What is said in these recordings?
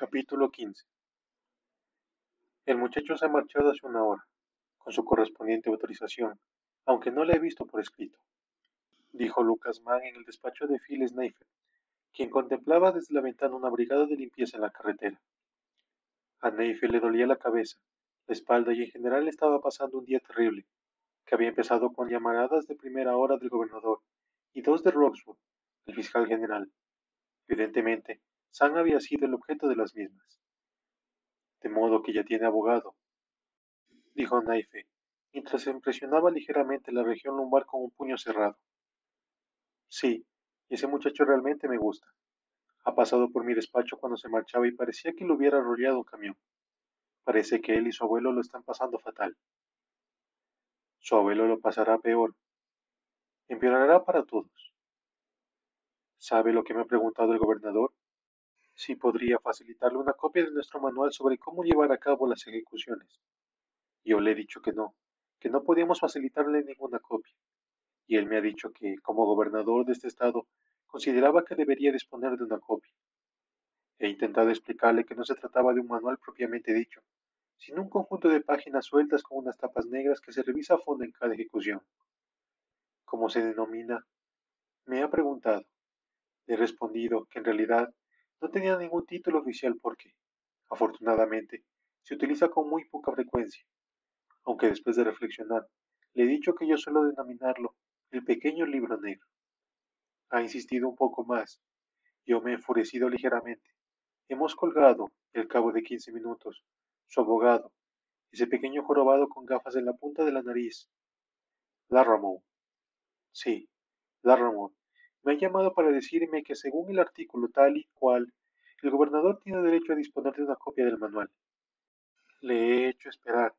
Capítulo 15 El muchacho se ha marchado hace una hora, con su correspondiente autorización, aunque no le he visto por escrito, dijo Lucas Mann en el despacho de Phil Sneifer, quien contemplaba desde la ventana una brigada de limpieza en la carretera. A Neifel le dolía la cabeza, la espalda y en general estaba pasando un día terrible, que había empezado con llamaradas de primera hora del gobernador y dos de Roxwood, el fiscal general. Evidentemente, Sam había sido el objeto de las mismas. De modo que ya tiene abogado, dijo Naife, mientras se impresionaba ligeramente la región lumbar con un puño cerrado. Sí, ese muchacho realmente me gusta. Ha pasado por mi despacho cuando se marchaba y parecía que lo hubiera arrollado un camión. Parece que él y su abuelo lo están pasando fatal. Su abuelo lo pasará peor. Empeorará para todos. ¿Sabe lo que me ha preguntado el gobernador? Si podría facilitarle una copia de nuestro manual sobre cómo llevar a cabo las ejecuciones. Yo le he dicho que no, que no podíamos facilitarle ninguna copia. Y él me ha dicho que, como gobernador de este estado, consideraba que debería disponer de una copia. He intentado explicarle que no se trataba de un manual propiamente dicho, sino un conjunto de páginas sueltas con unas tapas negras que se revisa a fondo en cada ejecución. ¿Cómo se denomina? Me ha preguntado. Le he respondido que en realidad no tenía ningún título oficial porque, afortunadamente, se utiliza con muy poca frecuencia, aunque después de reflexionar, le he dicho que yo suelo denominarlo el pequeño libro negro. Ha insistido un poco más. Yo me he enfurecido ligeramente. Hemos colgado, al cabo de quince minutos, su abogado, ese pequeño jorobado con gafas en la punta de la nariz. Larramore. Sí, Larramore. Me ha llamado para decirme que según el artículo tal y cual, el gobernador tiene derecho a disponer de una copia del manual. Le he hecho esperar.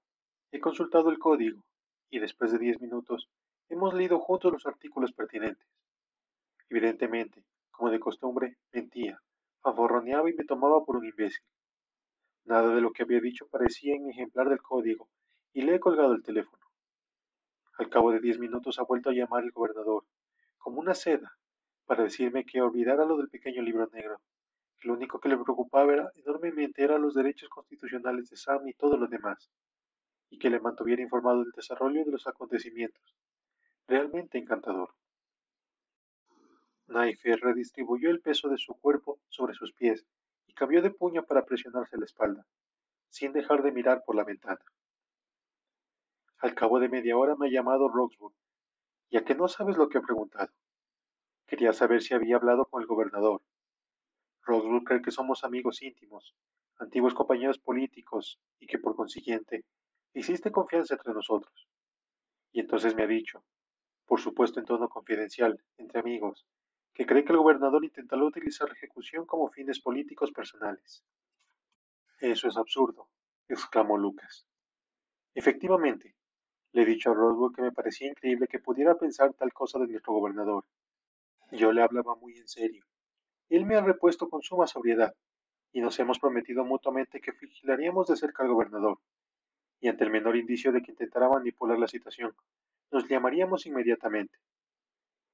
He consultado el código, y después de diez minutos, hemos leído juntos los artículos pertinentes. Evidentemente, como de costumbre, mentía, fanfarroneaba y me tomaba por un imbécil. Nada de lo que había dicho parecía en ejemplar del código, y le he colgado el teléfono. Al cabo de diez minutos ha vuelto a llamar el gobernador, como una seda, para decirme que olvidara lo del pequeño libro negro. Que lo único que le preocupaba era, enormemente eran los derechos constitucionales de Sam y todo lo demás, y que le mantuviera informado del desarrollo de los acontecimientos. Realmente encantador. Naife redistribuyó el peso de su cuerpo sobre sus pies y cambió de puño para presionarse la espalda, sin dejar de mirar por la ventana. Al cabo de media hora me ha llamado Roxburgh, ya que no sabes lo que ha preguntado. Quería saber si había hablado con el gobernador. Roxburgh cree que somos amigos íntimos, antiguos compañeros políticos, y que por consiguiente existe confianza entre nosotros. Y entonces me ha dicho, por supuesto en tono confidencial, entre amigos, que cree que el gobernador intentará utilizar la ejecución como fines políticos personales. Eso es absurdo, exclamó Lucas. Efectivamente, le he dicho a Roswell que me parecía increíble que pudiera pensar tal cosa de nuestro gobernador. Yo le hablaba muy en serio. Él me ha repuesto con suma sobriedad, y nos hemos prometido mutuamente que vigilaríamos de cerca al gobernador, y ante el menor indicio de que intentara manipular la situación, nos llamaríamos inmediatamente.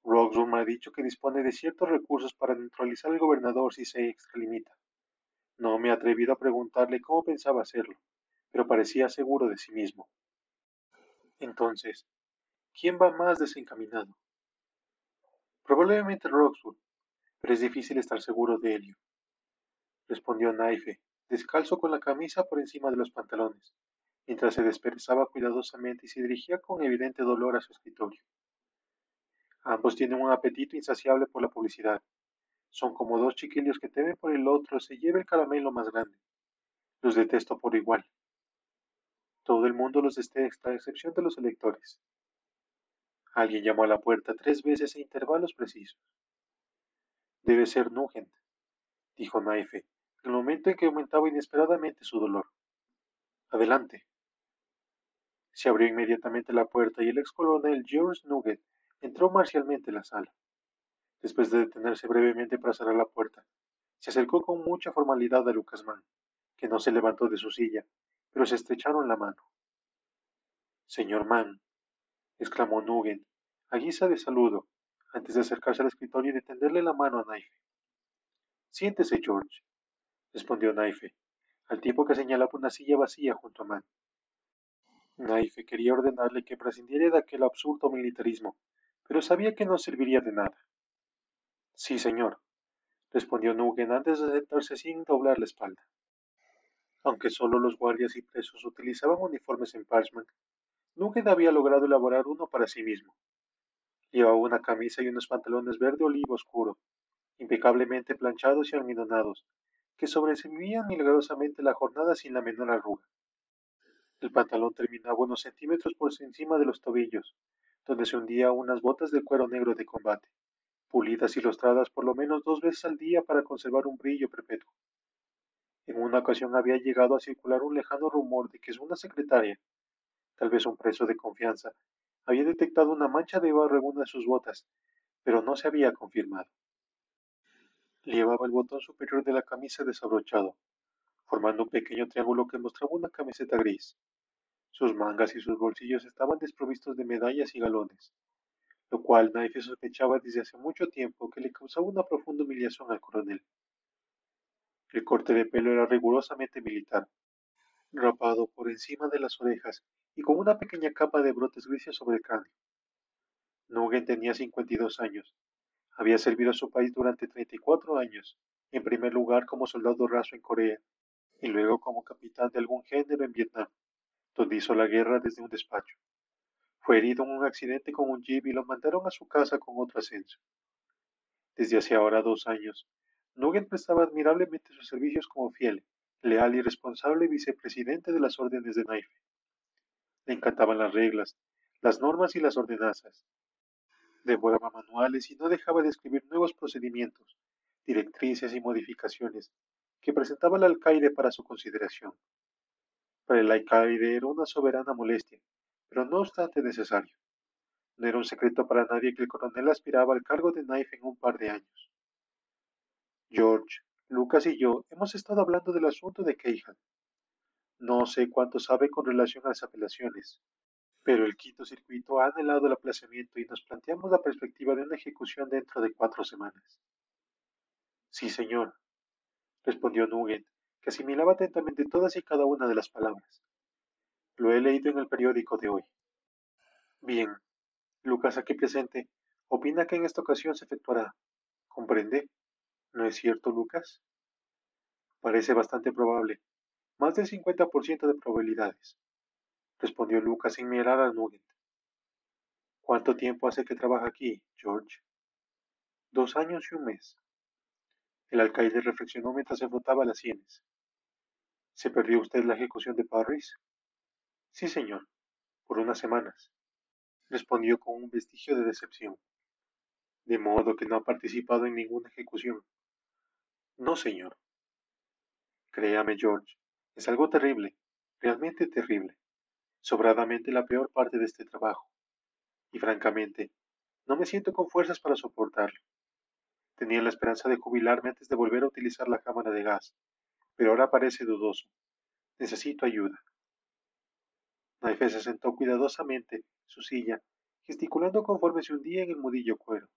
Roxburgh me ha dicho que dispone de ciertos recursos para neutralizar al gobernador si se extralimita. No me he atrevido a preguntarle cómo pensaba hacerlo, pero parecía seguro de sí mismo. Entonces, ¿quién va más desencaminado? Probablemente Roxburgh, pero es difícil estar seguro de ello. Respondió Naife, descalzo con la camisa por encima de los pantalones, mientras se desperezaba cuidadosamente y se dirigía con evidente dolor a su escritorio. Ambos tienen un apetito insaciable por la publicidad. Son como dos chiquillos que temen por el otro se lleve el caramelo más grande. Los detesto por igual. Todo el mundo los detesta, a excepción de los electores. Alguien llamó a la puerta tres veces a intervalos precisos. Debe ser Nugent, dijo Naife, en el momento en que aumentaba inesperadamente su dolor. Adelante. Se abrió inmediatamente la puerta y el ex coronel George Nugent Entró marcialmente en la sala. Después de detenerse brevemente para cerrar la puerta, se acercó con mucha formalidad a Lucas Mann, que no se levantó de su silla, pero se estrecharon la mano. Señor Mann, exclamó Nugent, a guisa de saludo, antes de acercarse al escritorio y de tenderle la mano a Knife. Siéntese, George, respondió Naife, al tiempo que señalaba una silla vacía junto a Man. Naife quería ordenarle que prescindiera de aquel absurdo militarismo, pero sabía que no serviría de nada. Sí, señor, respondió Nugent antes de sentarse sin doblar la espalda. Aunque solo los guardias y presos utilizaban uniformes en Parchman, Nugent había logrado elaborar uno para sí mismo. Llevaba una camisa y unos pantalones verde olivo oscuro, impecablemente planchados y almidonados, que sobrevivían milagrosamente la jornada sin la menor arruga. El pantalón terminaba unos centímetros por encima de los tobillos, donde se hundía unas botas de cuero negro de combate, pulidas y lustradas por lo menos dos veces al día para conservar un brillo perpetuo. En una ocasión había llegado a circular un lejano rumor de que una secretaria, tal vez un preso de confianza, había detectado una mancha de barro en una de sus botas, pero no se había confirmado. Llevaba el botón superior de la camisa desabrochado, formando un pequeño triángulo que mostraba una camiseta gris. Sus mangas y sus bolsillos estaban desprovistos de medallas y galones, lo cual Knife sospechaba desde hace mucho tiempo que le causaba una profunda humillación al coronel. El corte de pelo era rigurosamente militar, rapado por encima de las orejas y con una pequeña capa de brotes grises sobre el cráneo. Nugent tenía 52 años había servido a su país durante 34 años, en primer lugar como soldado raso en Corea, y luego como capitán de algún género en Vietnam, donde hizo la guerra desde un despacho. Fue herido en un accidente con un jeep y lo mandaron a su casa con otro ascenso. Desde hace ahora dos años, Nugent prestaba admirablemente sus servicios como fiel, leal y responsable vicepresidente de las órdenes de Naife. Le encantaban las reglas, las normas y las ordenanzas, devoraba manuales y no dejaba de escribir nuevos procedimientos, directrices y modificaciones que presentaba el alcaide para su consideración. Para el alcaide era una soberana molestia, pero no obstante necesario. No era un secreto para nadie que el coronel aspiraba al cargo de Knife en un par de años. George, Lucas y yo hemos estado hablando del asunto de Keihan. No sé cuánto sabe con relación a las apelaciones, pero el quinto circuito ha anhelado el aplazamiento y nos planteamos la perspectiva de una ejecución dentro de cuatro semanas. Sí, señor, respondió Nugent, que asimilaba atentamente todas y cada una de las palabras. Lo he leído en el periódico de hoy. Bien, Lucas aquí presente opina que en esta ocasión se efectuará. ¿Comprende? ¿No es cierto, Lucas? Parece bastante probable. Más del 50% de probabilidades respondió Lucas sin mirar a Nugent. ¿Cuánto tiempo hace que trabaja aquí, George? Dos años y un mes. El alcaide reflexionó mientras se frotaba las sienes. ¿Se perdió usted la ejecución de Parris? Sí, señor, por unas semanas, respondió con un vestigio de decepción. De modo que no ha participado en ninguna ejecución. No, señor. Créame, George, es algo terrible, realmente terrible sobradamente la peor parte de este trabajo, y francamente, no me siento con fuerzas para soportarlo. Tenía la esperanza de jubilarme antes de volver a utilizar la cámara de gas, pero ahora parece dudoso. Necesito ayuda. Naife se sentó cuidadosamente en su silla, gesticulando conforme se hundía en el mudillo cuero.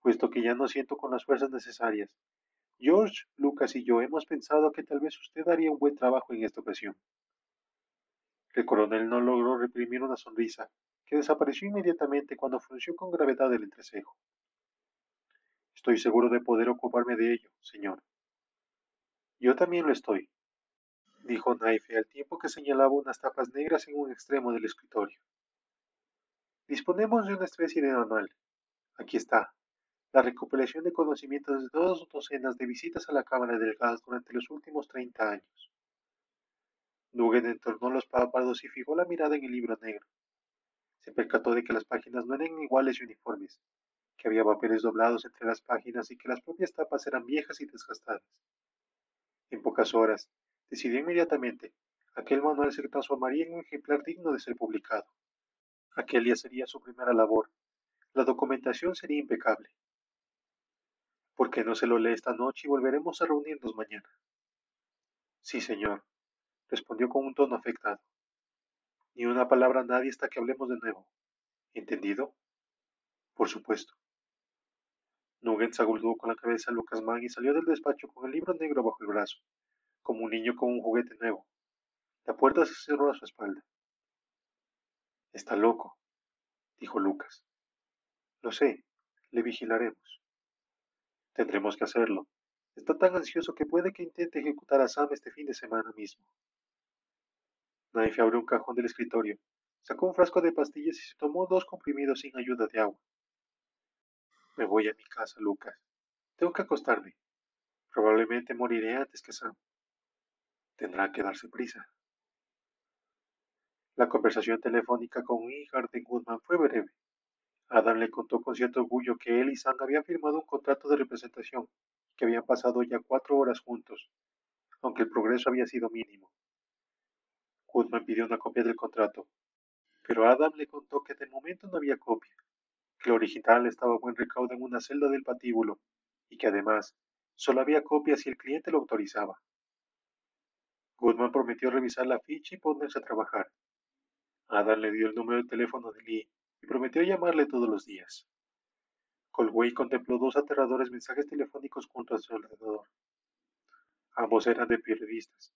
Puesto que ya no siento con las fuerzas necesarias, George, Lucas y yo hemos pensado que tal vez usted haría un buen trabajo en esta ocasión. El coronel no logró reprimir una sonrisa, que desapareció inmediatamente cuando frunció con gravedad el entrecejo. Estoy seguro de poder ocuparme de ello, señor. Yo también lo estoy, dijo Naife al tiempo que señalaba unas tapas negras en un extremo del escritorio. Disponemos de una especie de manual. Aquí está. La recopilación de conocimientos de dos docenas de visitas a la Cámara del Gas durante los últimos treinta años. Nugent entornó los párpados y fijó la mirada en el libro negro. Se percató de que las páginas no eran iguales y uniformes, que había papeles doblados entre las páginas y que las propias tapas eran viejas y desgastadas. En pocas horas, decidió inmediatamente, aquel manual se transformaría en un ejemplar digno de ser publicado. Aquel día sería su primera labor. La documentación sería impecable. ¿Por qué no se lo lee esta noche y volveremos a reunirnos mañana? Sí, señor, respondió con un tono afectado. Ni una palabra a nadie hasta que hablemos de nuevo. ¿Entendido? Por supuesto. Nugent saludó con la cabeza a Lucas Mann y salió del despacho con el libro negro bajo el brazo, como un niño con un juguete nuevo. La puerta se cerró a su espalda. Está loco, dijo Lucas. Lo sé, le vigilaremos. Tendremos que hacerlo. Está tan ansioso que puede que intente ejecutar a Sam este fin de semana mismo. Knife abrió un cajón del escritorio, sacó un frasco de pastillas y se tomó dos comprimidos sin ayuda de agua. Me voy a mi casa, Lucas. Tengo que acostarme. Probablemente moriré antes que Sam. Tendrá que darse prisa. La conversación telefónica con de Goodman fue breve. Adam le contó con cierto orgullo que él y Sam habían firmado un contrato de representación que habían pasado ya cuatro horas juntos, aunque el progreso había sido mínimo. Goodman pidió una copia del contrato, pero Adam le contó que de momento no había copia, que el original estaba buen recaudo en una celda del patíbulo y que además solo había copias si el cliente lo autorizaba. Goodman prometió revisar la ficha y ponerse a trabajar. Adam le dio el número de teléfono de Lee y prometió llamarle todos los días. Colway contempló dos aterradores mensajes telefónicos junto a su alrededor. Ambos eran de periodistas,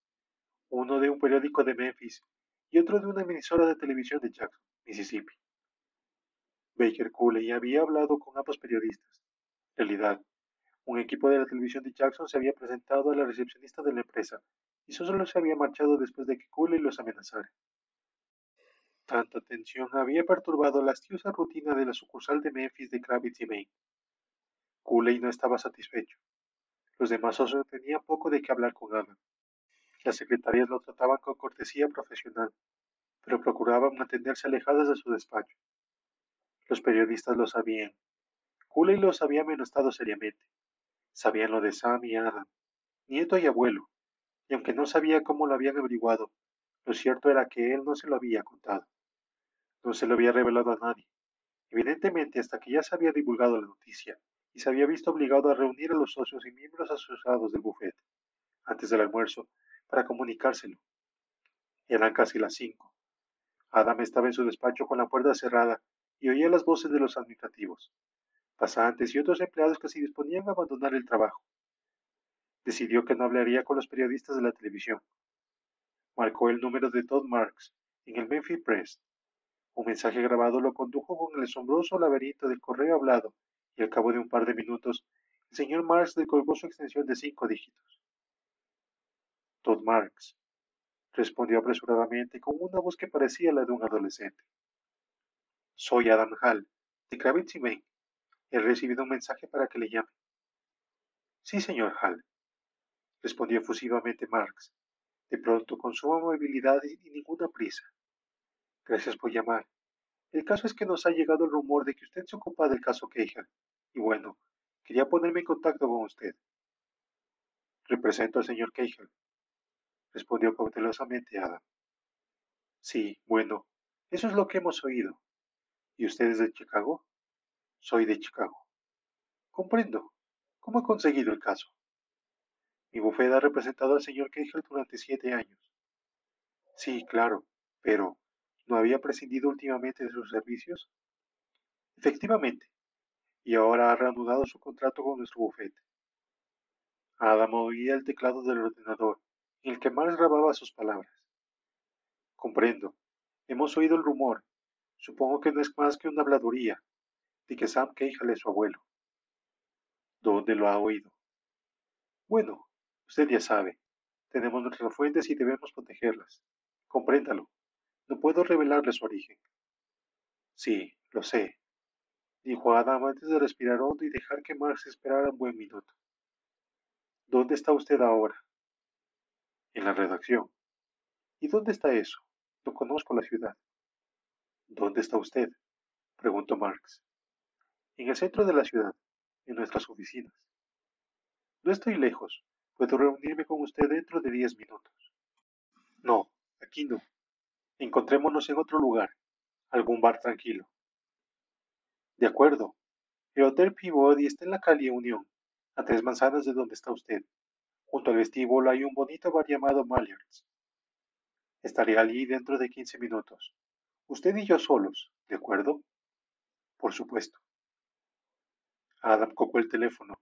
uno de un periódico de Memphis y otro de una emisora de televisión de Jackson, Mississippi. Baker Cooley había hablado con ambos periodistas. En realidad, un equipo de la televisión de Jackson se había presentado a la recepcionista de la empresa y solo se había marchado después de que Cooley los amenazara. Tanta tensión había perturbado la astiosa rutina de la sucursal de Memphis de Kravitz y Maine. Cooley no estaba satisfecho. Los demás socios tenían poco de qué hablar con Adam. Las secretarias lo trataban con cortesía profesional, pero procuraban mantenerse alejadas de su despacho. Los periodistas lo sabían. Cooley los había amenazado seriamente. Sabían lo de Sam y Adam, nieto y abuelo, y aunque no sabía cómo lo habían averiguado, lo cierto era que él no se lo había contado. No se lo había revelado a nadie, evidentemente hasta que ya se había divulgado la noticia y se había visto obligado a reunir a los socios y miembros asociados del bufete, antes del almuerzo, para comunicárselo. Eran casi las cinco. Adam estaba en su despacho con la puerta cerrada y oía las voces de los administrativos, pasantes y otros empleados que se disponían a abandonar el trabajo. Decidió que no hablaría con los periodistas de la televisión. Marcó el número de Todd Marks en el Memphis Press. Un mensaje grabado lo condujo con el asombroso laberinto del correo hablado y al cabo de un par de minutos el señor Marks colgó su extensión de cinco dígitos. Todd Marks, respondió apresuradamente con una voz que parecía la de un adolescente. Soy Adam Hall, de Kravitz y. He recibido un mensaje para que le llame. Sí, señor Hall, respondió efusivamente Marx, de pronto con suma amabilidad y ninguna prisa. Gracias por llamar. El caso es que nos ha llegado el rumor de que usted se ocupa del caso Cahill, y bueno, quería ponerme en contacto con usted. Represento al señor Cahill, respondió cautelosamente Adam. Sí, bueno, eso es lo que hemos oído. ¿Y usted es de Chicago? Soy de Chicago. Comprendo. ¿Cómo ha conseguido el caso? Mi bufete ha representado al señor Cahill durante siete años. Sí, claro, pero ¿no había prescindido últimamente de sus servicios? Efectivamente, y ahora ha reanudado su contrato con nuestro bufete. Adam oía el teclado del ordenador en el que Marx grababa sus palabras. Comprendo. Hemos oído el rumor. Supongo que no es más que una habladuría de que Sam Cahill es su abuelo. ¿Dónde lo ha oído? Bueno, usted ya sabe. Tenemos nuestras fuentes y debemos protegerlas. Compréndalo. No puedo revelarle su origen. Sí, lo sé, dijo Adam antes de respirar hondo y dejar que Marx esperara un buen minuto. ¿Dónde está usted ahora? En la redacción. ¿Y dónde está eso? No conozco la ciudad. ¿Dónde está usted? preguntó Marx. En el centro de la ciudad, en nuestras oficinas. No estoy lejos. Puedo reunirme con usted dentro de diez minutos. No, aquí no. Encontrémonos en otro lugar, algún bar tranquilo. De acuerdo. El Hotel Peabody está en la calle Unión, a tres manzanas de donde está usted. Junto al vestíbulo hay un bonito bar llamado Mallards. Estaré allí dentro de quince minutos. Usted y yo solos, ¿de acuerdo? Por supuesto. Adam cocó el teléfono.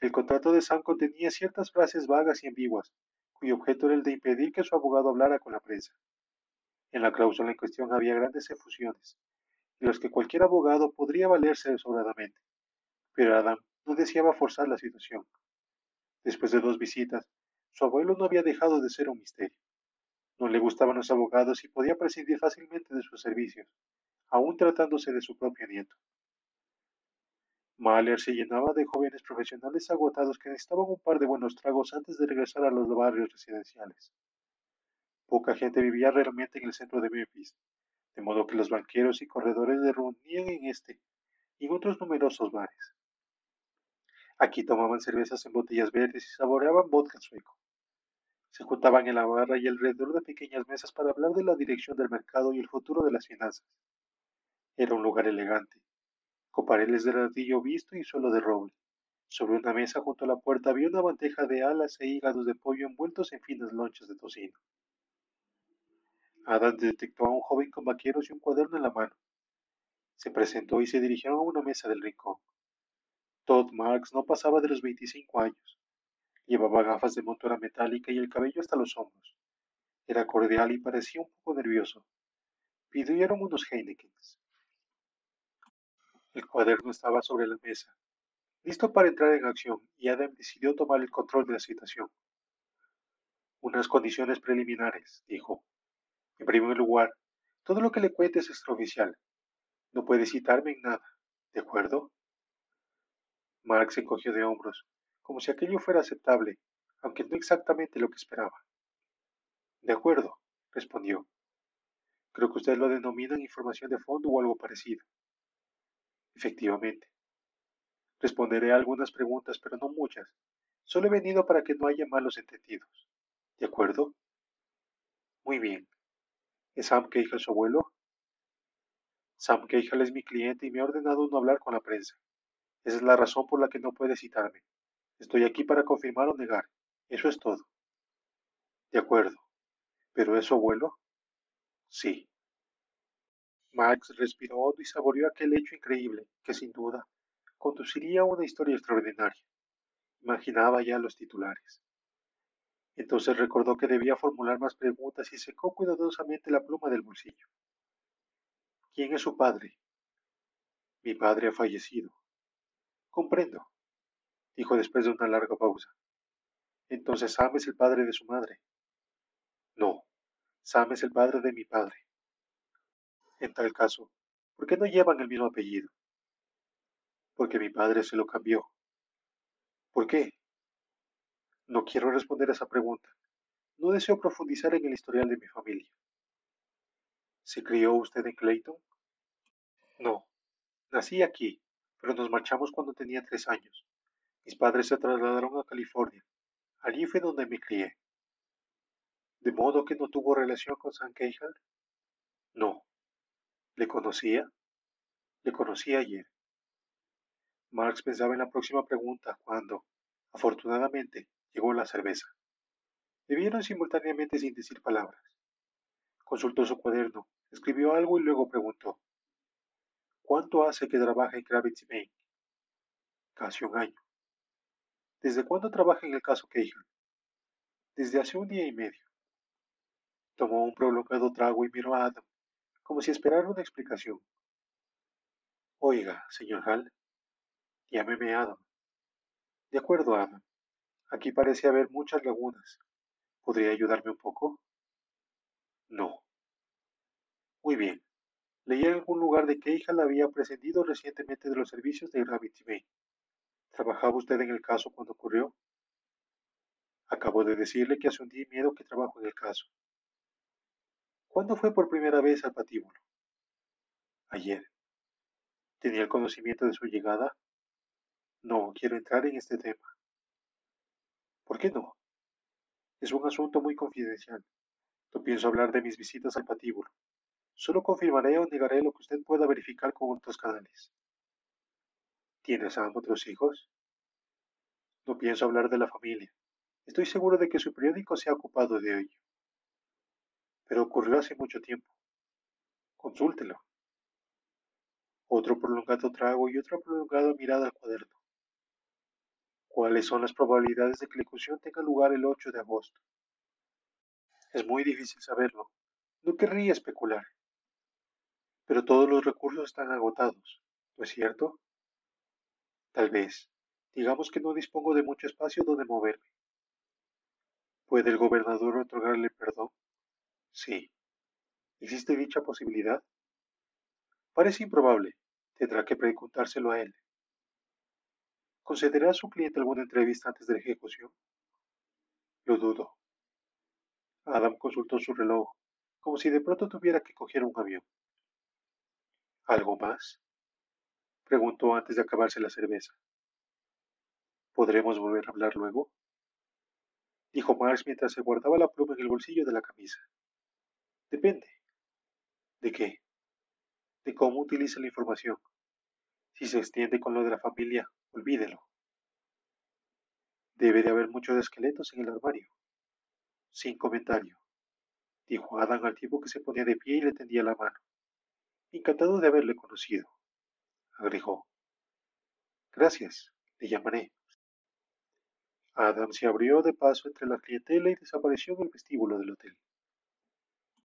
El contrato de Sam contenía ciertas frases vagas y ambiguas, cuyo objeto era el de impedir que su abogado hablara con la prensa. En la cláusula en cuestión había grandes efusiones, de los que cualquier abogado podría valerse sobradamente, pero Adam no deseaba forzar la situación. Después de dos visitas, su abuelo no había dejado de ser un misterio. No le gustaban los abogados y podía prescindir fácilmente de sus servicios, aun tratándose de su propio nieto. Mahler se llenaba de jóvenes profesionales agotados que necesitaban un par de buenos tragos antes de regresar a los barrios residenciales. Poca gente vivía realmente en el centro de Memphis, de modo que los banqueros y corredores se reunían en este y en otros numerosos bares. Aquí tomaban cervezas en botellas verdes y saboreaban vodka sueco. Se juntaban en la barra y alrededor de pequeñas mesas para hablar de la dirección del mercado y el futuro de las finanzas. Era un lugar elegante, con paredes de ladrillo visto y suelo de roble. Sobre una mesa junto a la puerta había una bandeja de alas e hígados de pollo envueltos en finas lonchas de tocino. Adam detectó a un joven con vaqueros y un cuaderno en la mano. Se presentó y se dirigieron a una mesa del rincón. Todd Marks no pasaba de los 25 años. Llevaba gafas de montura metálica y el cabello hasta los hombros. Era cordial y parecía un poco nervioso. Pidieron unos Heinekens. El cuaderno estaba sobre la mesa, listo para entrar en acción, y Adam decidió tomar el control de la situación. Unas condiciones preliminares, dijo. En primer lugar, todo lo que le cuente es extraoficial. No puede citarme en nada, ¿de acuerdo? Mark se encogió de hombros como si aquello fuera aceptable, aunque no exactamente lo que esperaba. De acuerdo, respondió. Creo que usted lo denomina información de fondo o algo parecido. Efectivamente. Responderé a algunas preguntas, pero no muchas. Solo he venido para que no haya malos entendidos. ¿De acuerdo? Muy bien. ¿Es Sam Keijal su abuelo? Sam Keijal es mi cliente y me ha ordenado no hablar con la prensa. Esa es la razón por la que no puede citarme. Estoy aquí para confirmar o negar. Eso es todo. De acuerdo. ¿Pero es su abuelo? Sí. Max respiró hondo y saboreó aquel hecho increíble que sin duda conduciría a una historia extraordinaria. Imaginaba ya los titulares. Entonces recordó que debía formular más preguntas y secó cuidadosamente la pluma del bolsillo. ¿Quién es su padre? Mi padre ha fallecido. Comprendo dijo después de una larga pausa. Entonces Sam es el padre de su madre. No, Sam es el padre de mi padre. En tal caso, ¿por qué no llevan el mismo apellido? Porque mi padre se lo cambió. ¿Por qué? No quiero responder a esa pregunta. No deseo profundizar en el historial de mi familia. ¿Se crió usted en Clayton? No, nací aquí, pero nos marchamos cuando tenía tres años. Mis padres se trasladaron a California. Allí fue donde me crié. ¿De modo que no tuvo relación con San Keijal? No. ¿Le conocía? Le conocí ayer. Marx pensaba en la próxima pregunta cuando, afortunadamente, llegó la cerveza. Bebieron simultáneamente sin decir palabras. Consultó su cuaderno, escribió algo y luego preguntó: ¿Cuánto hace que trabaja en Kravitz Bank? Casi un año. ¿Desde cuándo trabaja en el caso Keijal? Desde hace un día y medio. Tomó un prolongado trago y miró a Adam, como si esperara una explicación. Oiga, señor Hall, llámeme Adam. De acuerdo, Adam. Aquí parece haber muchas lagunas. ¿Podría ayudarme un poco? No. Muy bien. Leí en algún lugar de que Keijal había prescindido recientemente de los servicios de Gravity Bay. ¿Trabajaba usted en el caso cuando ocurrió? Acabo de decirle que hace un día y medio que trabajo en el caso. ¿Cuándo fue por primera vez al patíbulo? Ayer. ¿Tenía el conocimiento de su llegada? No quiero entrar en este tema. ¿Por qué no? Es un asunto muy confidencial. No pienso hablar de mis visitas al patíbulo. Solo confirmaré o negaré lo que usted pueda verificar con otros canales. ¿Tienes a otros hijos? No pienso hablar de la familia. Estoy seguro de que su periódico se ha ocupado de ello. Pero ocurrió hace mucho tiempo. Consúltelo. Otro prolongado trago y otra prolongada mirada al cuaderno. ¿Cuáles son las probabilidades de que la ejecución tenga lugar el 8 de agosto? Es muy difícil saberlo. No querría especular. Pero todos los recursos están agotados, ¿no es cierto? Tal vez. Digamos que no dispongo de mucho espacio donde moverme. ¿Puede el gobernador otorgarle perdón? Sí. ¿Existe dicha posibilidad? Parece improbable. Tendrá que preguntárselo a él. ¿Concederá a su cliente alguna entrevista antes de la ejecución? Lo dudo. Adam consultó su reloj, como si de pronto tuviera que coger un avión. ¿Algo más? Preguntó antes de acabarse la cerveza. ¿Podremos volver a hablar luego? Dijo Marx mientras se guardaba la pluma en el bolsillo de la camisa. Depende. ¿De qué? De cómo utiliza la información. Si se extiende con lo de la familia, olvídelo. Debe de haber muchos esqueletos en el armario. Sin comentario, dijo Adam al tipo que se ponía de pie y le tendía la mano. Encantado de haberle conocido, agregó. Gracias, le llamaré. Adam se abrió de paso entre la clientela y desapareció en el vestíbulo del hotel.